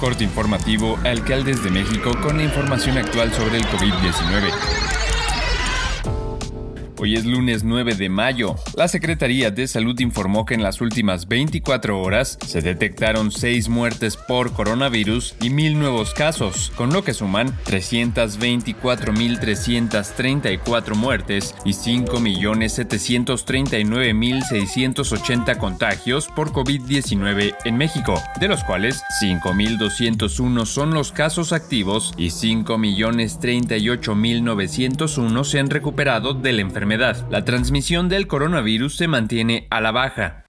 Corte informativo, alcaldes de México con la información actual sobre el COVID-19. Hoy es lunes 9 de mayo. La Secretaría de Salud informó que en las últimas 24 horas se detectaron 6 muertes por coronavirus y 1.000 nuevos casos, con lo que suman 324.334 muertes y 5.739.680 contagios por COVID-19 en México, de los cuales 5.201 son los casos activos y 5.038.901 se han recuperado de la enfermedad la transmisión del coronavirus se mantiene a la baja.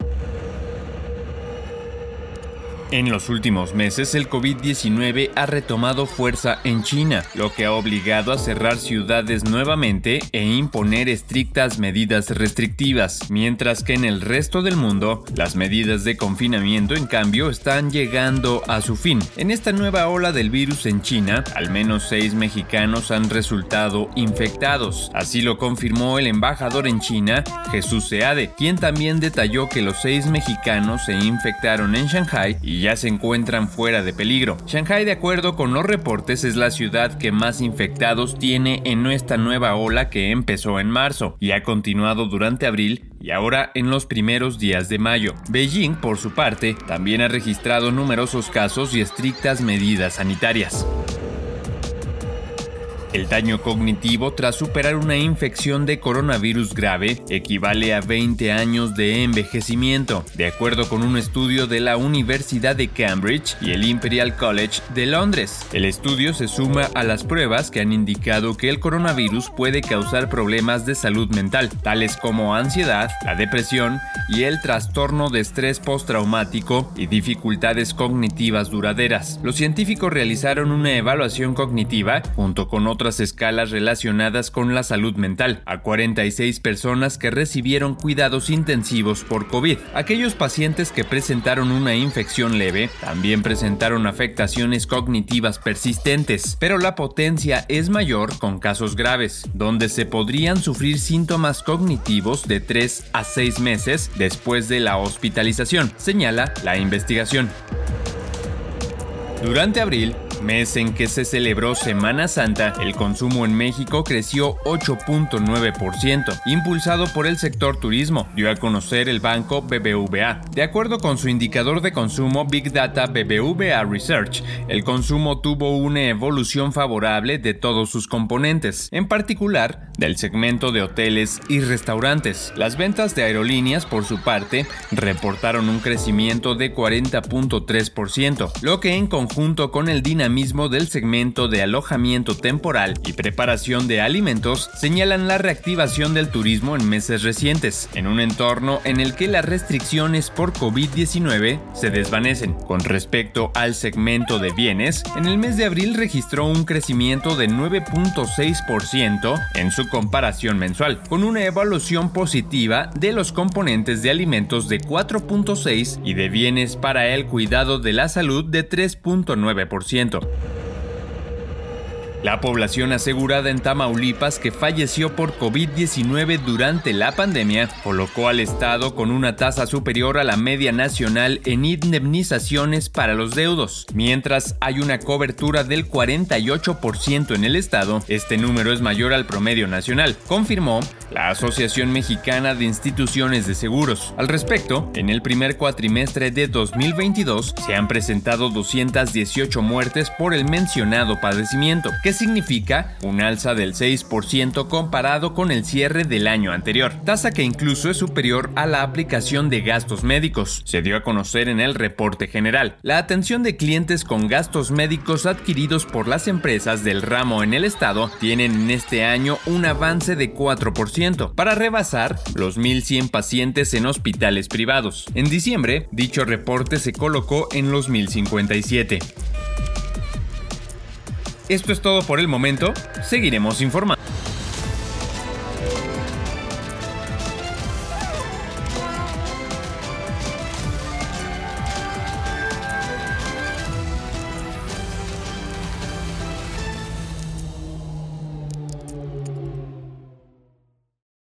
En los últimos meses, el COVID-19 ha retomado fuerza en China, lo que ha obligado a cerrar ciudades nuevamente e imponer estrictas medidas restrictivas, mientras que en el resto del mundo, las medidas de confinamiento, en cambio, están llegando a su fin. En esta nueva ola del virus en China, al menos seis mexicanos han resultado infectados. Así lo confirmó el embajador en China, Jesús Seade, quien también detalló que los seis mexicanos se infectaron en Shanghai y ya se encuentran fuera de peligro. Shanghai, de acuerdo con los reportes, es la ciudad que más infectados tiene en esta nueva ola que empezó en marzo y ha continuado durante abril y ahora en los primeros días de mayo. Beijing, por su parte, también ha registrado numerosos casos y estrictas medidas sanitarias. El daño cognitivo tras superar una infección de coronavirus grave equivale a 20 años de envejecimiento, de acuerdo con un estudio de la Universidad de Cambridge y el Imperial College de Londres. El estudio se suma a las pruebas que han indicado que el coronavirus puede causar problemas de salud mental, tales como ansiedad, la depresión y el trastorno de estrés postraumático y dificultades cognitivas duraderas. Los científicos realizaron una evaluación cognitiva junto con otros otras escalas relacionadas con la salud mental, a 46 personas que recibieron cuidados intensivos por COVID. Aquellos pacientes que presentaron una infección leve también presentaron afectaciones cognitivas persistentes, pero la potencia es mayor con casos graves, donde se podrían sufrir síntomas cognitivos de 3 a 6 meses después de la hospitalización, señala la investigación. Durante abril, mes en que se celebró Semana Santa, el consumo en México creció 8.9%, impulsado por el sector turismo, dio a conocer el banco BBVA. De acuerdo con su indicador de consumo Big Data BBVA Research, el consumo tuvo una evolución favorable de todos sus componentes, en particular del segmento de hoteles y restaurantes. Las ventas de aerolíneas, por su parte, reportaron un crecimiento de 40.3%, lo que en conjunto con el dinamismo mismo del segmento de alojamiento temporal y preparación de alimentos señalan la reactivación del turismo en meses recientes, en un entorno en el que las restricciones por COVID-19 se desvanecen. Con respecto al segmento de bienes, en el mes de abril registró un crecimiento de 9.6% en su comparación mensual, con una evaluación positiva de los componentes de alimentos de 4.6 y de bienes para el cuidado de la salud de 3.9%. show. La población asegurada en Tamaulipas que falleció por COVID-19 durante la pandemia colocó al Estado con una tasa superior a la media nacional en indemnizaciones para los deudos. Mientras hay una cobertura del 48% en el Estado, este número es mayor al promedio nacional, confirmó la Asociación Mexicana de Instituciones de Seguros. Al respecto, en el primer cuatrimestre de 2022 se han presentado 218 muertes por el mencionado padecimiento, significa un alza del 6% comparado con el cierre del año anterior, tasa que incluso es superior a la aplicación de gastos médicos. Se dio a conocer en el reporte general. La atención de clientes con gastos médicos adquiridos por las empresas del ramo en el estado tienen en este año un avance de 4% para rebasar los 1.100 pacientes en hospitales privados. En diciembre, dicho reporte se colocó en los 1.057. Esto es todo por el momento, seguiremos informando.